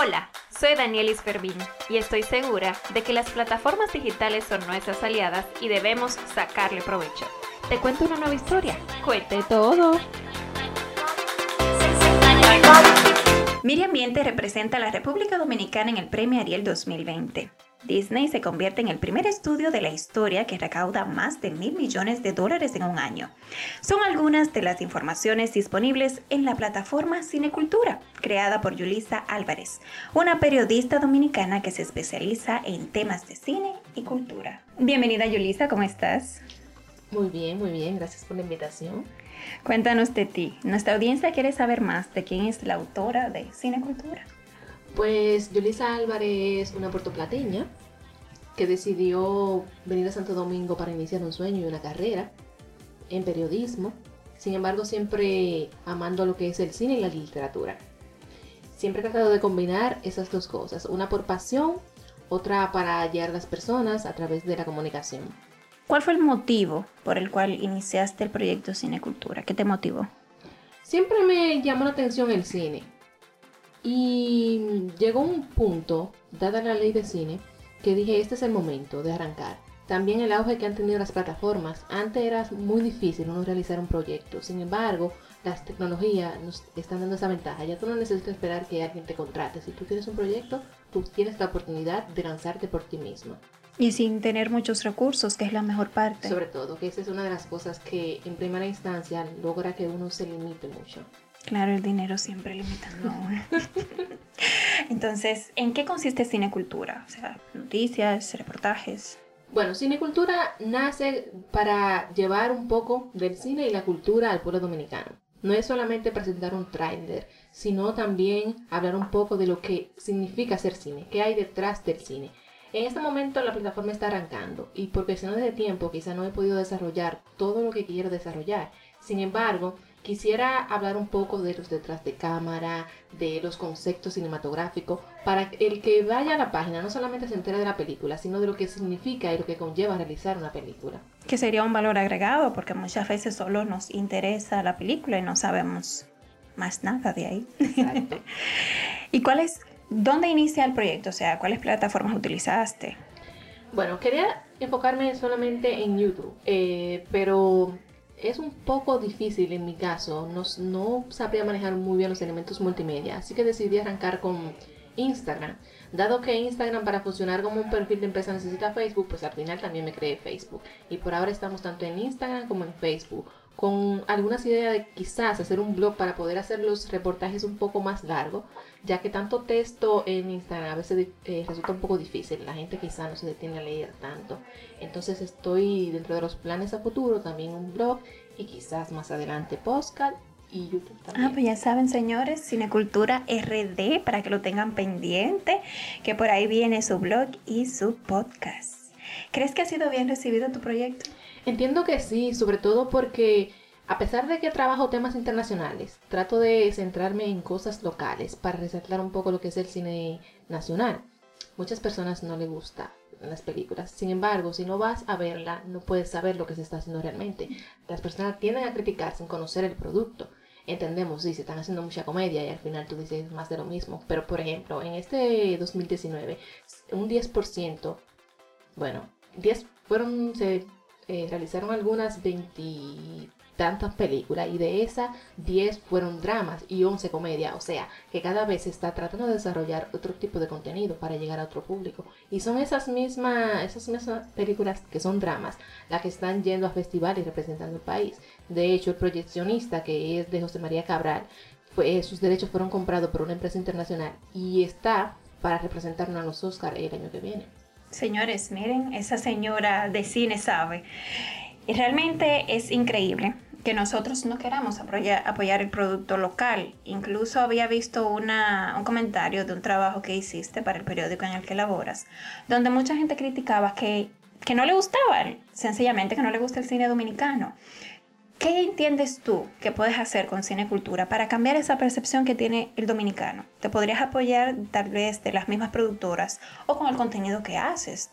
Hola, soy Danielis Fervin y estoy segura de que las plataformas digitales son nuestras aliadas y debemos sacarle provecho. Te cuento una nueva historia. Cuente todo. Ambiente representa a la República Dominicana en el Premio Ariel 2020. Disney se convierte en el primer estudio de la historia que recauda más de mil millones de dólares en un año. Son algunas de las informaciones disponibles en la plataforma Cinecultura, creada por Yulisa Álvarez, una periodista dominicana que se especializa en temas de cine y cultura. Bienvenida Yulisa, ¿cómo estás? Muy bien, muy bien, gracias por la invitación. Cuéntanos de ti. Nuestra audiencia quiere saber más de quién es la autora de Cinecultura. Pues Yulisa Álvarez, una puertoplateña que decidió venir a Santo Domingo para iniciar un sueño y una carrera en periodismo, sin embargo siempre amando lo que es el cine y la literatura. Siempre he tratado de combinar esas dos cosas, una por pasión, otra para a las personas a través de la comunicación. ¿Cuál fue el motivo por el cual iniciaste el proyecto Cinecultura? ¿Qué te motivó? Siempre me llamó la atención el cine. Y llegó un punto, dada la ley de cine, que dije, este es el momento de arrancar. También el auge que han tenido las plataformas. Antes era muy difícil uno realizar un proyecto. Sin embargo, las tecnologías nos están dando esa ventaja. Ya tú no necesitas esperar que alguien te contrate. Si tú tienes un proyecto, tú tienes la oportunidad de lanzarte por ti mismo. Y sin tener muchos recursos, que es la mejor parte. Sobre todo, que esa es una de las cosas que en primera instancia logra que uno se limite mucho. Claro, el dinero siempre limitando. Entonces, ¿en qué consiste Cinecultura? O sea, noticias, reportajes. Bueno, Cinecultura nace para llevar un poco del cine y la cultura al pueblo dominicano. No es solamente presentar un tráiler, sino también hablar un poco de lo que significa hacer cine, qué hay detrás del cine. En este momento la plataforma está arrancando y por cuestiones de tiempo quizá no he podido desarrollar todo lo que quiero desarrollar. Sin embargo, Quisiera hablar un poco de los detrás de cámara, de los conceptos cinematográficos, para que el que vaya a la página no solamente se entere de la película, sino de lo que significa y lo que conlleva realizar una película. Que sería un valor agregado, porque muchas veces solo nos interesa la película y no sabemos más nada de ahí. Exacto. ¿Y cuál es, dónde inicia el proyecto? O sea, ¿cuáles plataformas utilizaste? Bueno, quería enfocarme solamente en YouTube, eh, pero es un poco difícil en mi caso, no, no sabría manejar muy bien los elementos multimedia, así que decidí arrancar con Instagram. Dado que Instagram para funcionar como un perfil de empresa necesita Facebook, pues al final también me creé Facebook. Y por ahora estamos tanto en Instagram como en Facebook con algunas ideas de quizás hacer un blog para poder hacer los reportajes un poco más largos, ya que tanto texto en Instagram a veces eh, resulta un poco difícil, la gente quizás no se detiene a leer tanto. Entonces estoy dentro de los planes a futuro también un blog y quizás más adelante podcast y YouTube también. Ah, pues ya saben, señores, Cinecultura RD, para que lo tengan pendiente, que por ahí viene su blog y su podcast. ¿Crees que ha sido bien recibido tu proyecto? Entiendo que sí, sobre todo porque a pesar de que trabajo temas internacionales, trato de centrarme en cosas locales para resaltar un poco lo que es el cine nacional. Muchas personas no les gusta las películas. Sin embargo, si no vas a verla, no puedes saber lo que se está haciendo realmente. Las personas tienden a criticar sin conocer el producto. Entendemos, sí, se están haciendo mucha comedia y al final tú dices más de lo mismo. Pero, por ejemplo, en este 2019, un 10%, bueno, 10 fueron, eh, realizaron algunas veintitantas películas y de esas 10 fueron dramas y 11 comedias. O sea, que cada vez se está tratando de desarrollar otro tipo de contenido para llegar a otro público. Y son esas mismas, esas mismas películas que son dramas las que están yendo a festivales representando el país. De hecho, el proyeccionista que es de José María Cabral, fue, sus derechos fueron comprados por una empresa internacional y está para representarnos a los Oscars el año que viene. Señores, miren, esa señora de cine sabe. Y realmente es increíble que nosotros no queramos apoyar, el producto local. Incluso había visto una, un comentario de un trabajo que hiciste para el periódico en el que laboras, donde mucha gente criticaba que, que no le gustaba, sencillamente que no le gusta el cine dominicano. ¿Qué entiendes tú que puedes hacer con Cinecultura para cambiar esa percepción que tiene el dominicano? ¿Te podrías apoyar tal vez de las mismas productoras o con el contenido que haces?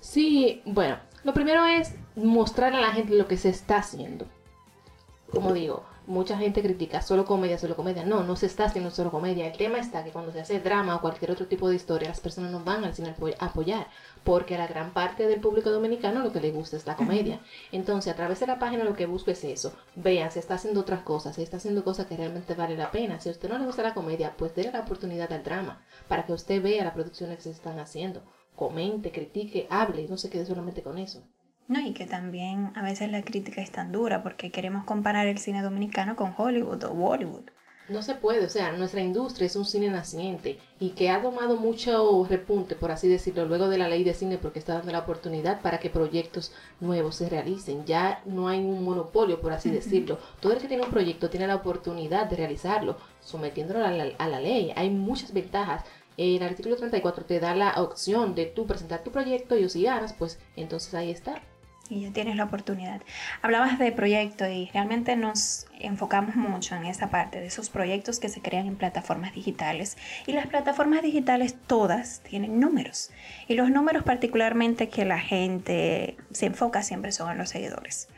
Sí, bueno, lo primero es mostrar a la gente lo que se está haciendo. Como digo, mucha gente critica solo comedia, solo comedia. No, no se está haciendo solo comedia. El tema está que cuando se hace drama o cualquier otro tipo de historia, las personas no van al cine a apoyar, porque a la gran parte del público dominicano lo que le gusta es la comedia. Entonces, a través de la página lo que busco es eso. Vean, se está haciendo otras cosas, se está haciendo cosas que realmente vale la pena. Si a usted no le gusta la comedia, pues déle la oportunidad al drama, para que usted vea las producciones que se están haciendo. Comente, critique, hable, no se quede solamente con eso. No, y que también a veces la crítica es tan dura porque queremos comparar el cine dominicano con Hollywood o Bollywood. No se puede, o sea, nuestra industria es un cine naciente y que ha tomado mucho repunte, por así decirlo, luego de la ley de cine porque está dando la oportunidad para que proyectos nuevos se realicen. Ya no hay un monopolio, por así decirlo. Todo el que tiene un proyecto tiene la oportunidad de realizarlo, sometiéndolo a la, a la ley. Hay muchas ventajas el artículo 34 te da la opción de tú presentar tu proyecto y si ganas, pues entonces ahí está y ya tienes la oportunidad. Hablabas de proyectos y realmente nos enfocamos mucho en esa parte de esos proyectos que se crean en plataformas digitales. Y las plataformas digitales todas tienen números. Y los números particularmente que la gente se enfoca siempre son en los seguidores.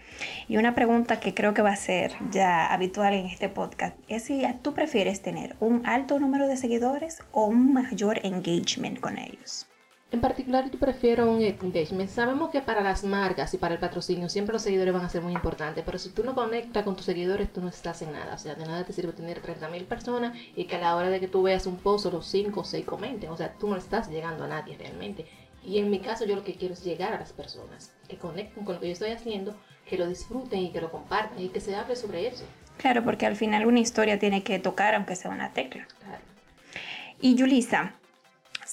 Y una pregunta que creo que va a ser ya habitual en este podcast es si tú prefieres tener un alto número de seguidores o un mayor engagement con ellos. En particular, yo prefiero un engagement. Sabemos que para las marcas y para el patrocinio siempre los seguidores van a ser muy importantes, pero si tú no conectas con tus seguidores, tú no estás en nada. O sea, de nada te sirve tener 30.000 personas y que a la hora de que tú veas un post, solo 5 o 6 comenten. O sea, tú no estás llegando a nadie realmente. Y en mi caso, yo lo que quiero es llegar a las personas, que conecten con lo que yo estoy haciendo, que lo disfruten y que lo compartan y que se hable sobre eso. Claro, porque al final una historia tiene que tocar, aunque sea una tecla. Claro. Y Yulisa,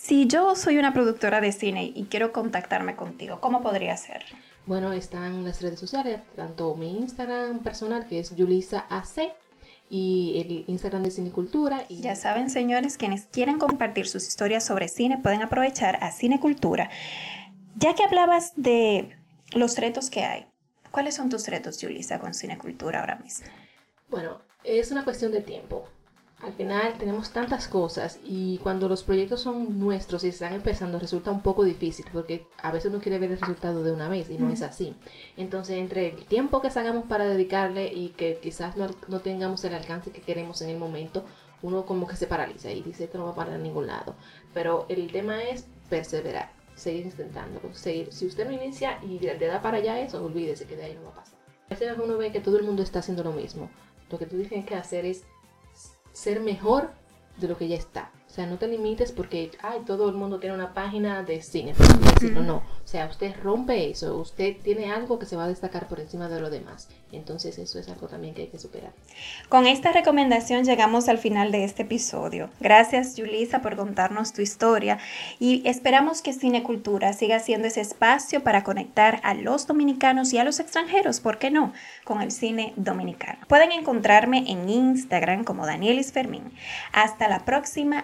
si yo soy una productora de cine y quiero contactarme contigo, ¿cómo podría ser? Bueno, están las redes sociales, tanto mi Instagram personal, que es YulisaAC, y el Instagram de Cinecultura. Y... Ya saben, señores, quienes quieren compartir sus historias sobre cine pueden aprovechar a Cinecultura. Ya que hablabas de los retos que hay, ¿cuáles son tus retos, Yulisa, con Cinecultura ahora mismo? Bueno, es una cuestión de tiempo al final tenemos tantas cosas y cuando los proyectos son nuestros y están empezando resulta un poco difícil porque a veces uno quiere ver el resultado de una vez y no es así. Entonces entre el tiempo que sacamos para dedicarle y que quizás no, no, tengamos el alcance que queremos en el momento, uno como que se paraliza y dice que no va a parar a ningún lado. Pero el tema es perseverar, seguir intentando, seguir. Si usted no inicia y le da para allá eso, olvídese que de ahí no va a pasar. A veces uno ve que todo el mundo está haciendo lo mismo. Lo que tú tienes que hacer es ser mejor de lo que ya está. O sea, no te limites porque, ay, todo el mundo tiene una página de cine, no. O sea, usted rompe eso, usted tiene algo que se va a destacar por encima de lo demás. Entonces eso es algo también que hay que superar. Con esta recomendación llegamos al final de este episodio. Gracias, Julisa, por contarnos tu historia y esperamos que Cinecultura siga siendo ese espacio para conectar a los dominicanos y a los extranjeros, ¿por qué no?, con el cine dominicano. Pueden encontrarme en Instagram como Danielis Fermín. Hasta la próxima.